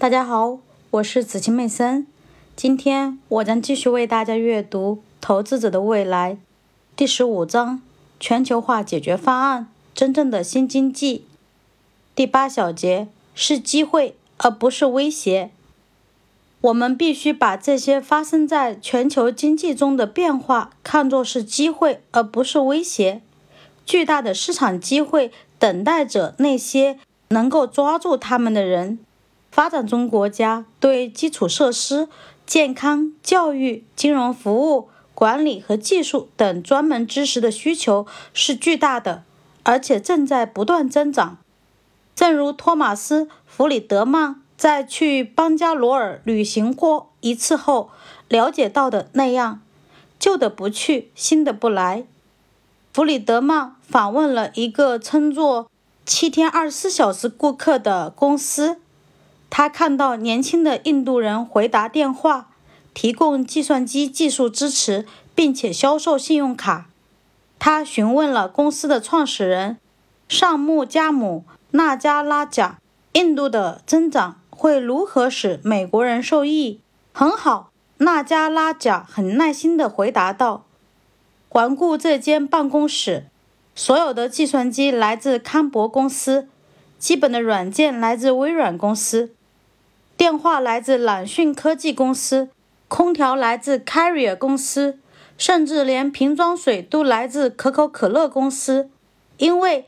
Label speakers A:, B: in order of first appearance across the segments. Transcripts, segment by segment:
A: 大家好，我是紫青妹森。今天我将继续为大家阅读《投资者的未来》第十五章：全球化解决方案——真正的新经济。第八小节是机会而不是威胁。我们必须把这些发生在全球经济中的变化看作是机会而不是威胁。巨大的市场机会等待着那些能够抓住他们的人。发展中国家对基础设施、健康、教育、金融服务、管理和技术等专门知识的需求是巨大的，而且正在不断增长。正如托马斯·弗里德曼在去邦加罗尔旅行过一次后了解到的那样：“旧的不去，新的不来。”弗里德曼访问了一个称作“七天二十四小时顾客”的公司。他看到年轻的印度人回答电话，提供计算机技术支持，并且销售信用卡。他询问了公司的创始人尚穆加姆纳加拉贾：“印度的增长会如何使美国人受益？”“很好。”纳加拉贾很耐心地回答道。环顾这间办公室，所有的计算机来自康柏公司，基本的软件来自微软公司。电话来自揽讯科技公司，空调来自 Carrier 公司，甚至连瓶装水都来自可口可乐公司。因为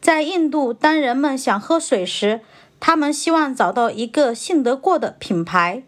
A: 在印度，当人们想喝水时，他们希望找到一个信得过的品牌。